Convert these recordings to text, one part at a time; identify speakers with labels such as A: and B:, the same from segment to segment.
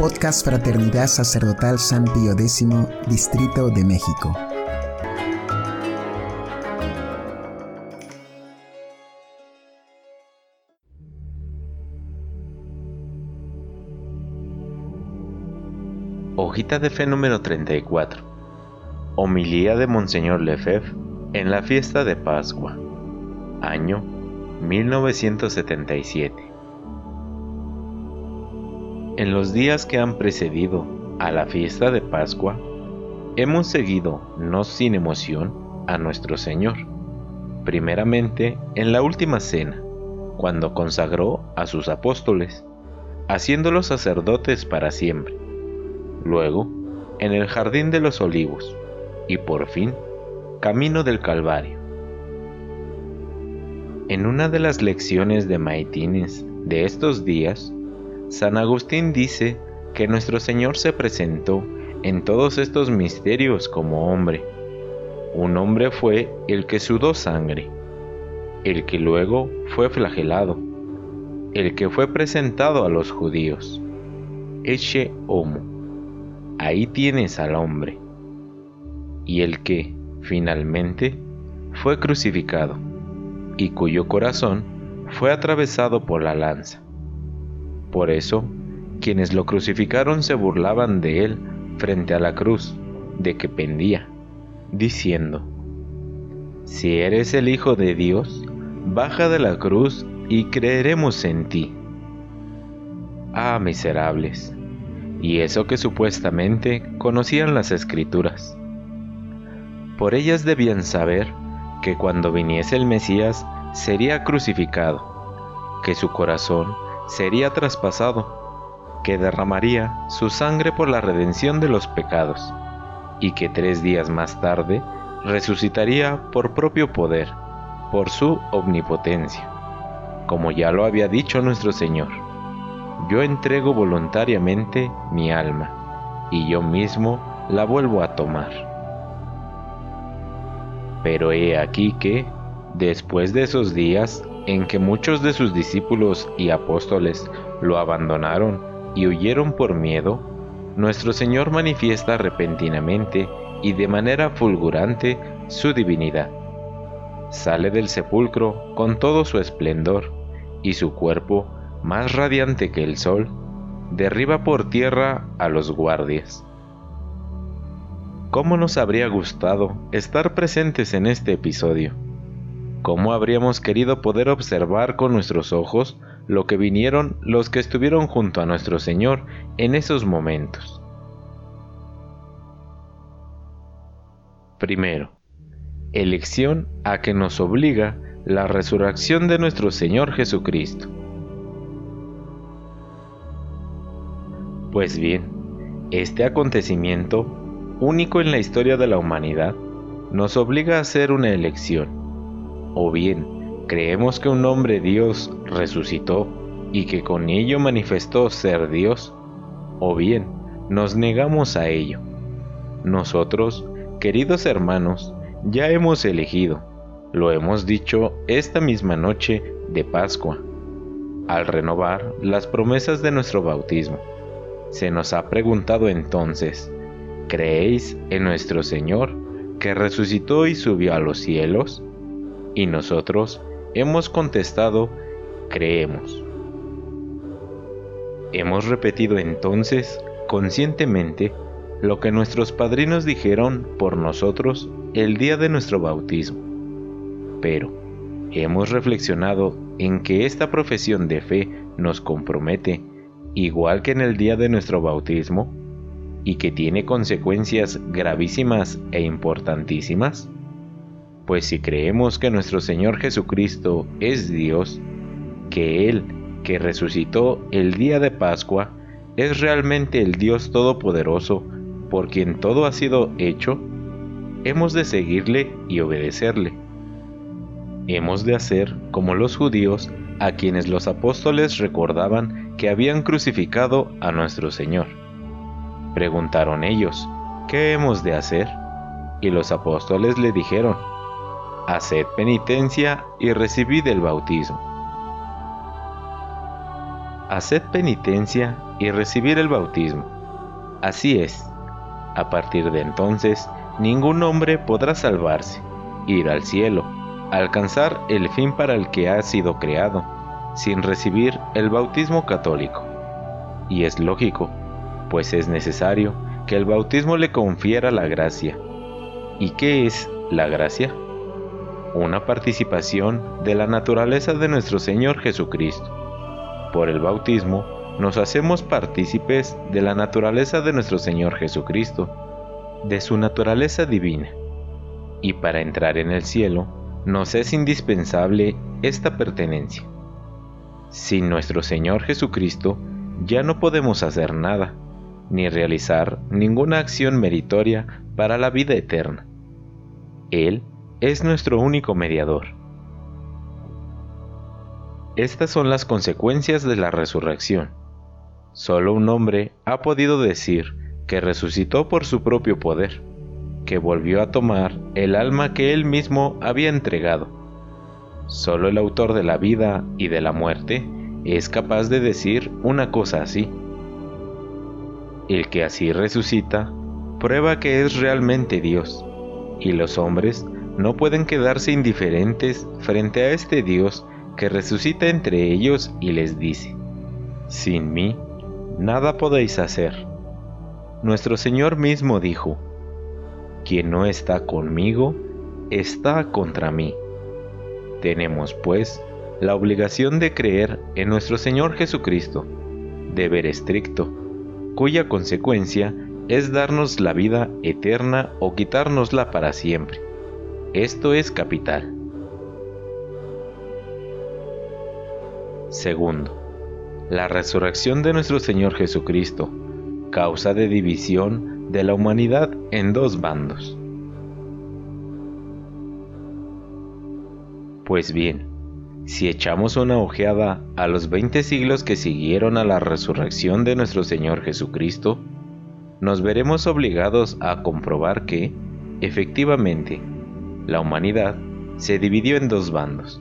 A: Podcast Fraternidad Sacerdotal San Pío X, Distrito de México.
B: Hojita de fe número 34. Homilía de Monseñor Lefebvre en la fiesta de Pascua. Año 1977. En los días que han precedido a la fiesta de Pascua, hemos seguido, no sin emoción, a nuestro Señor. Primeramente en la última cena, cuando consagró a sus apóstoles, haciéndolos sacerdotes para siempre. Luego, en el jardín de los olivos, y por fin, camino del Calvario. En una de las lecciones de Maitines de estos días, San Agustín dice que nuestro Señor se presentó en todos estos misterios como hombre. Un hombre fue el que sudó sangre, el que luego fue flagelado, el que fue presentado a los judíos. Eche homo. Ahí tienes al hombre. Y el que, finalmente, fue crucificado y cuyo corazón fue atravesado por la lanza. Por eso, quienes lo crucificaron se burlaban de él frente a la cruz de que pendía, diciendo, Si eres el Hijo de Dios, baja de la cruz y creeremos en ti. Ah, miserables, y eso que supuestamente conocían las escrituras. Por ellas debían saber que cuando viniese el Mesías sería crucificado, que su corazón sería traspasado, que derramaría su sangre por la redención de los pecados, y que tres días más tarde resucitaría por propio poder, por su omnipotencia. Como ya lo había dicho nuestro Señor, yo entrego voluntariamente mi alma, y yo mismo la vuelvo a tomar. Pero he aquí que, después de esos días en que muchos de sus discípulos y apóstoles lo abandonaron y huyeron por miedo, nuestro Señor manifiesta repentinamente y de manera fulgurante su divinidad. Sale del sepulcro con todo su esplendor y su cuerpo, más radiante que el sol, derriba por tierra a los guardias ¿Cómo nos habría gustado estar presentes en este episodio? ¿Cómo habríamos querido poder observar con nuestros ojos lo que vinieron los que estuvieron junto a nuestro Señor en esos momentos? Primero, elección a que nos obliga la resurrección de nuestro Señor Jesucristo. Pues bien, este acontecimiento único en la historia de la humanidad, nos obliga a hacer una elección. O bien, creemos que un hombre Dios resucitó y que con ello manifestó ser Dios, o bien, nos negamos a ello. Nosotros, queridos hermanos, ya hemos elegido, lo hemos dicho esta misma noche de Pascua, al renovar las promesas de nuestro bautismo. Se nos ha preguntado entonces, ¿Creéis en nuestro Señor que resucitó y subió a los cielos? Y nosotros hemos contestado, creemos. Hemos repetido entonces conscientemente lo que nuestros padrinos dijeron por nosotros el día de nuestro bautismo. Pero hemos reflexionado en que esta profesión de fe nos compromete, igual que en el día de nuestro bautismo, y que tiene consecuencias gravísimas e importantísimas? Pues si creemos que nuestro Señor Jesucristo es Dios, que Él, que resucitó el día de Pascua, es realmente el Dios Todopoderoso por quien todo ha sido hecho, hemos de seguirle y obedecerle. Hemos de hacer como los judíos a quienes los apóstoles recordaban que habían crucificado a nuestro Señor Preguntaron ellos, ¿qué hemos de hacer? Y los apóstoles le dijeron, Haced penitencia y recibid el bautismo. haced penitencia y recibir el bautismo. Así es, a partir de entonces, ningún hombre podrá salvarse, ir al cielo, alcanzar el fin para el que ha sido creado, sin recibir el bautismo católico. Y es lógico, pues es necesario que el bautismo le confiera la gracia. ¿Y qué es la gracia? Una participación de la naturaleza de nuestro Señor Jesucristo. Por el bautismo nos hacemos partícipes de la naturaleza de nuestro Señor Jesucristo, de su naturaleza divina. Y para entrar en el cielo nos es indispensable esta pertenencia. Sin nuestro Señor Jesucristo ya no podemos hacer nada, ni realizar ninguna acción meritoria para la vida eterna. Él es nuestro único mediador. Estas son las consecuencias de la resurrección. Solo un hombre ha podido decir que resucitó por su propio poder, que volvió a tomar el alma que él mismo había entregado. Solo el autor de la vida y de la muerte es capaz de decir una cosa así. El que así resucita prueba que es realmente Dios, y los hombres no pueden quedarse indiferentes frente a este Dios que resucita entre ellos y les dice, Sin mí, nada podéis hacer. Nuestro Señor mismo dijo, Quien no está conmigo, está contra mí. Tenemos, pues, la obligación de creer en nuestro Señor Jesucristo, deber estricto, cuya consecuencia es darnos la vida eterna o quitárnosla para siempre. Esto es capital. Segundo, la resurrección de nuestro Señor Jesucristo, causa de división de la humanidad en dos bandos. Pues bien, si echamos una ojeada a los 20 siglos que siguieron a la resurrección de nuestro Señor Jesucristo, nos veremos obligados a comprobar que, efectivamente, la humanidad se dividió en dos bandos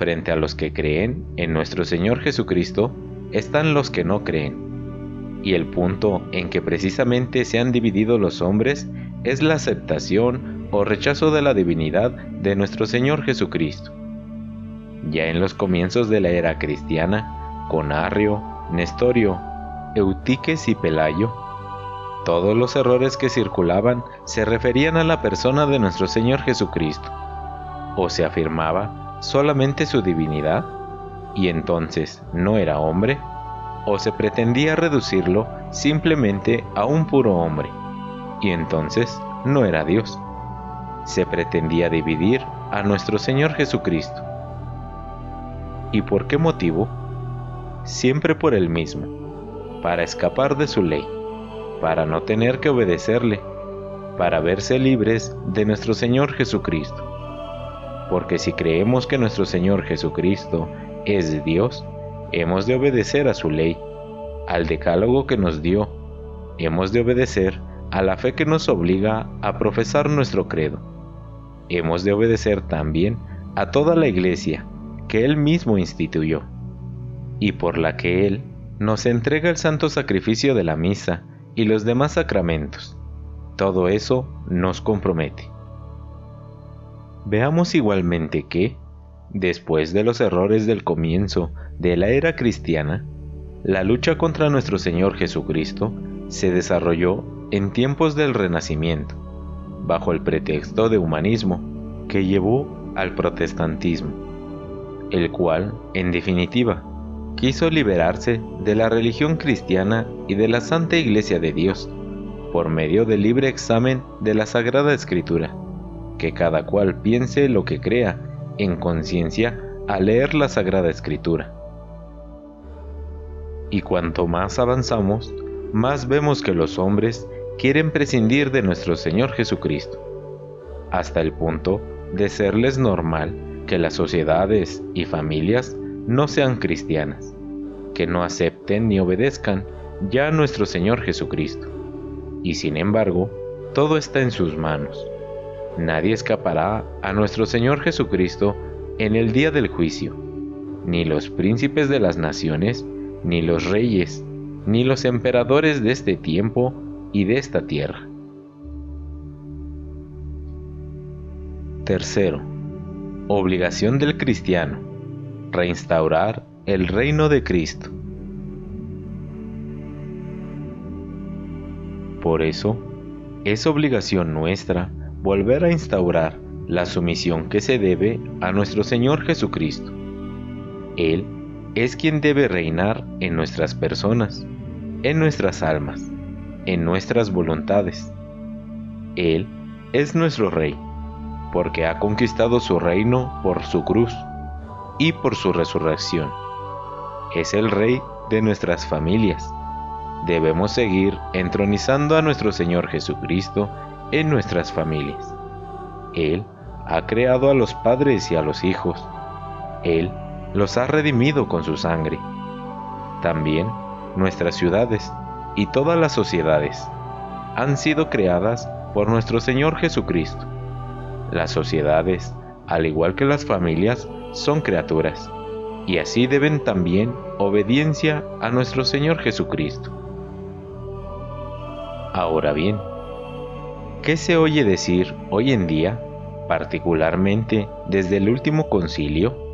B: Frente a los que creen en nuestro Señor Jesucristo están los que no creen. Y el punto en que precisamente se han dividido los hombres es la aceptación o rechazo de la divinidad de nuestro Señor Jesucristo. Ya en los comienzos de la era cristiana, con Arrio, Nestorio, Eutiques y Pelayo, todos los errores que circulaban se referían a la persona de nuestro Señor Jesucristo, o se afirmaba solamente su divinidad, y entonces no era hombre, o se pretendía reducirlo simplemente a un puro hombre, y entonces no era Dios. Se pretendía dividir a nuestro Señor Jesucristo. ¿Y por qué motivo? Siempre por el mismo, para escapar de su ley, para no tener que obedecerle, para verse libres de nuestro Señor Jesucristo porque si creemos que nuestro Señor Jesucristo es Dios, hemos de obedecer a su ley, al decálogo que nos dio, hemos de obedecer a la fe que nos obliga a profesar nuestro credo. Hemos de obedecer también a toda la iglesia que Él mismo instituyó, y por la que Él nos entrega el santo sacrificio de la misa y los demás sacramentos. Todo eso nos compromete. Veamos igualmente que, después de los errores del comienzo de la era cristiana, la lucha contra nuestro Señor Jesucristo se desarrolló en tiempos del Renacimiento, bajo el pretexto de humanismo que llevó al protestantismo, el cual, en definitiva, quiso liberarse de la religión cristiana y de la Santa Iglesia de Dios, por medio del libre examen de la Sagrada Escritura que cada cual piense lo que crea en conciencia al leer la Sagrada Escritura. Y cuanto más avanzamos, más vemos que los hombres quieren prescindir de nuestro Señor Jesucristo, hasta el punto de serles normal que las sociedades y familias no sean cristianas, que no acepten ni obedezcan ya a nuestro Señor Jesucristo. Y sin embargo, todo está en sus manos Nadie escapará a nuestro Señor Jesucristo en el día del juicio, ni los príncipes de las naciones, ni los reyes, ni los emperadores de este tiempo y de esta tierra. Tercero, obligación del cristiano, reinstaurar el reino de Cristo. Por eso, es obligación nuestra volver a instaurar la sumisión que se debe a nuestro Señor Jesucristo. Él es quien debe reinar en nuestras personas, en nuestras almas, en nuestras voluntades. Él es nuestro Rey, porque ha conquistado su reino por su cruz y por su resurrección. Es el Rey de nuestras familias. Debemos seguir entronizando a nuestro Señor Jesucristo en nuestras familias. Él ha creado a los padres y a los hijos. Él los ha redimido con su sangre. También nuestras ciudades y todas las sociedades han sido creadas por nuestro Señor Jesucristo. Las sociedades, al igual que las familias, son criaturas, y así deben también obediencia a nuestro Señor Jesucristo. Ahora bien, ¿qué se oye decir hoy en día, particularmente desde el último concilio?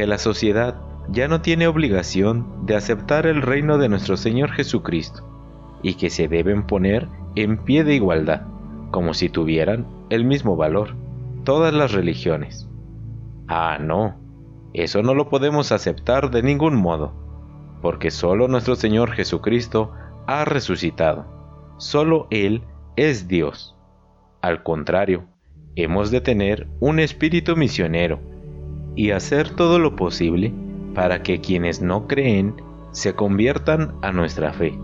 B: que la sociedad ya no tiene obligación de aceptar el reino de nuestro Señor Jesucristo y que se deben poner en pie de igualdad, como si tuvieran el mismo valor, todas las religiones. Ah, no, eso no lo podemos aceptar de ningún modo, porque solo nuestro Señor Jesucristo ha resucitado, solo Él es Dios. Al contrario, hemos de tener un espíritu misionero, y hacer todo lo posible para que quienes no creen se conviertan a nuestra fe.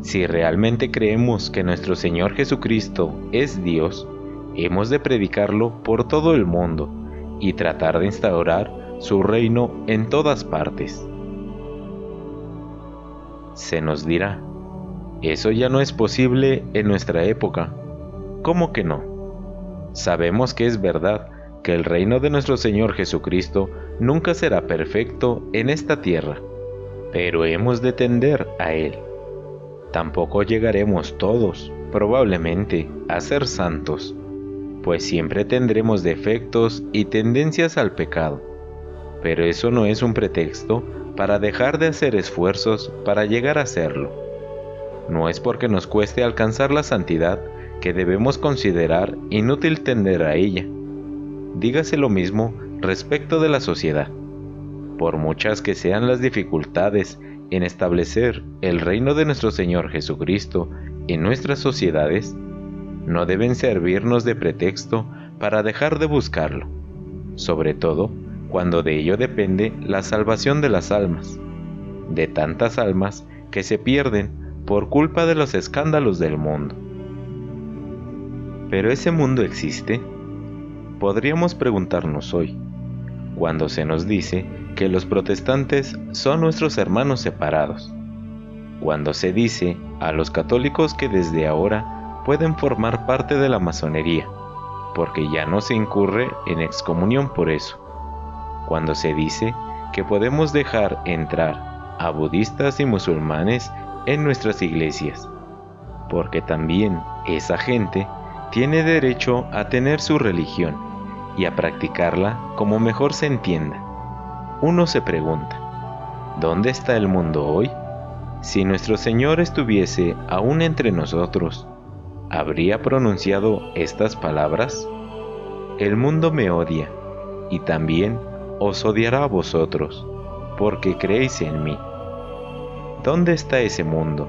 B: Si realmente creemos que nuestro Señor Jesucristo es Dios, hemos de predicarlo por todo el mundo y tratar de instaurar su reino en todas partes. Se nos dirá, eso ya no es posible en nuestra época. ¿Cómo que no? Sabemos que es verdad que el reino de nuestro Señor Jesucristo nunca será perfecto en esta tierra, pero hemos de tender a Él. Tampoco llegaremos todos, probablemente, a ser santos, pues siempre tendremos defectos y tendencias al pecado. Pero eso no es un pretexto para dejar de hacer esfuerzos para llegar a serlo. No es porque nos cueste alcanzar la santidad que debemos considerar inútil tender a ella dígase lo mismo respecto de la sociedad. Por muchas que sean las dificultades en establecer el reino de nuestro Señor Jesucristo en nuestras sociedades, no deben servirnos de pretexto para dejar de buscarlo, sobre todo cuando de ello depende la salvación de las almas, de tantas almas que se pierden por culpa de los escándalos del mundo. Pero ese mundo existe podríamos preguntarnos hoy, cuando se nos dice que los protestantes son nuestros hermanos separados, cuando se dice a los católicos que desde ahora pueden formar parte de la masonería, porque ya no se incurre en excomunión por eso, cuando se dice que podemos dejar entrar a budistas y musulmanes en nuestras iglesias, porque también esa gente tiene derecho a tener su religión y a practicarla como mejor se entienda. Uno se pregunta, ¿dónde está el mundo hoy? Si nuestro Señor estuviese aún entre nosotros, ¿habría pronunciado estas palabras? El mundo me odia, y también os odiará a vosotros, porque creéis en mí. ¿Dónde está ese mundo?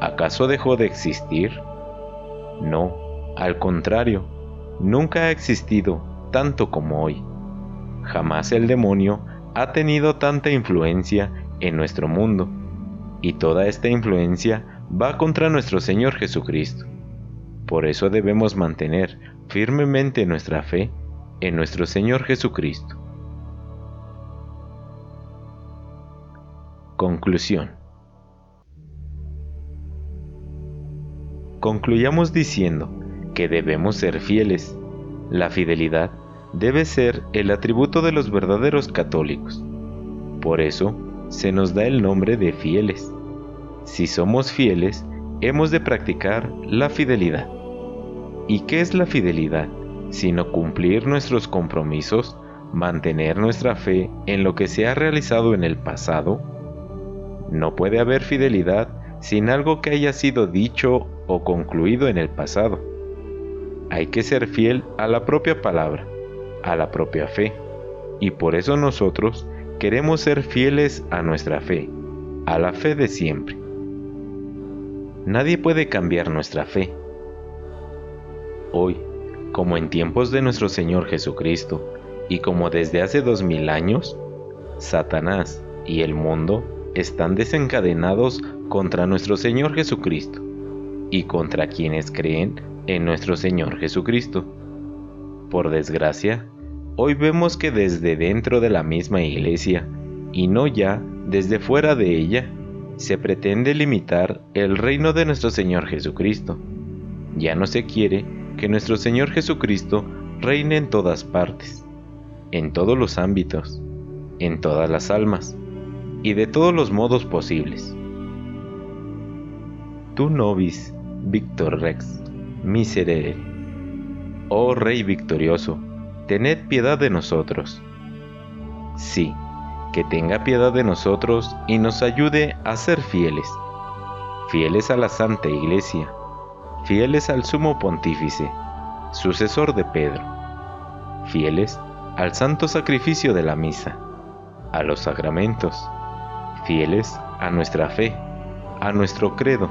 B: ¿Acaso dejó de existir? No, al contrario, nunca ha existido tanto como hoy. Jamás el demonio ha tenido tanta influencia en nuestro mundo, y toda esta influencia va contra nuestro Señor Jesucristo. Por eso debemos mantener firmemente nuestra fe en nuestro Señor Jesucristo. Conclusión. Concluyamos diciendo que debemos ser fieles. La fidelidad debe ser el atributo de los verdaderos católicos. Por eso, se nos da el nombre de fieles. Si somos fieles, hemos de practicar la fidelidad. ¿Y qué es la fidelidad? Sino cumplir nuestros compromisos, mantener nuestra fe en lo que se ha realizado en el pasado. No puede haber fidelidad sin algo que haya sido dicho o concluido en el pasado. Hay que ser fiel a la propia palabra, a la propia fe, y por eso nosotros queremos ser fieles a nuestra fe, a la fe de siempre. Nadie puede cambiar nuestra fe. Hoy, como en tiempos de nuestro Señor Jesucristo, y como desde hace dos mil años, Satanás y el mundo están desencadenados contra nuestro Señor Jesucristo y contra quienes creen en nuestro Señor Jesucristo. Por desgracia, Hoy vemos que desde dentro de la misma iglesia, y no ya desde fuera de ella, se pretende limitar el reino de nuestro Señor Jesucristo. Ya no se quiere que nuestro Señor Jesucristo reine en todas partes, en todos los ámbitos, en todas las almas, y de todos los modos posibles. Tu nobis, Victor Rex, miserere. Oh Rey victorioso, tened piedad de nosotros. Sí, que tenga piedad de nosotros y nos ayude a ser fieles, fieles a la Santa Iglesia, fieles al Sumo Pontífice, sucesor de Pedro, fieles al santo sacrificio de la misa, a los sacramentos, fieles a nuestra fe, a nuestro credo,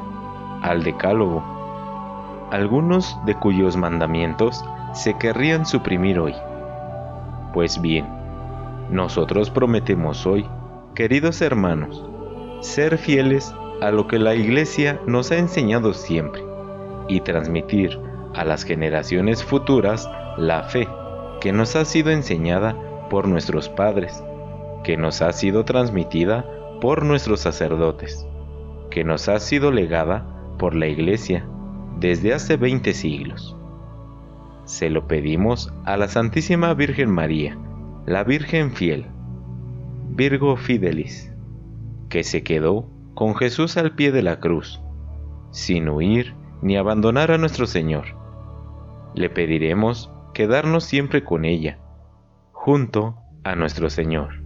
B: al decálogo, algunos de cuyos mandamientos se querrían suprimir hoy. Pues bien, nosotros prometemos hoy, queridos hermanos, ser fieles a lo que la Iglesia nos ha enseñado siempre y transmitir a las generaciones futuras la fe que nos ha sido enseñada por nuestros padres, que nos ha sido transmitida por nuestros sacerdotes, que nos ha sido legada por la Iglesia desde hace 20 siglos. Se lo pedimos a la Santísima Virgen María, la Virgen fiel, Virgo Fidelis, que se quedó con Jesús al pie de la cruz, sin huir ni abandonar a nuestro Señor. Le pediremos quedarnos siempre con ella, junto a nuestro Señor.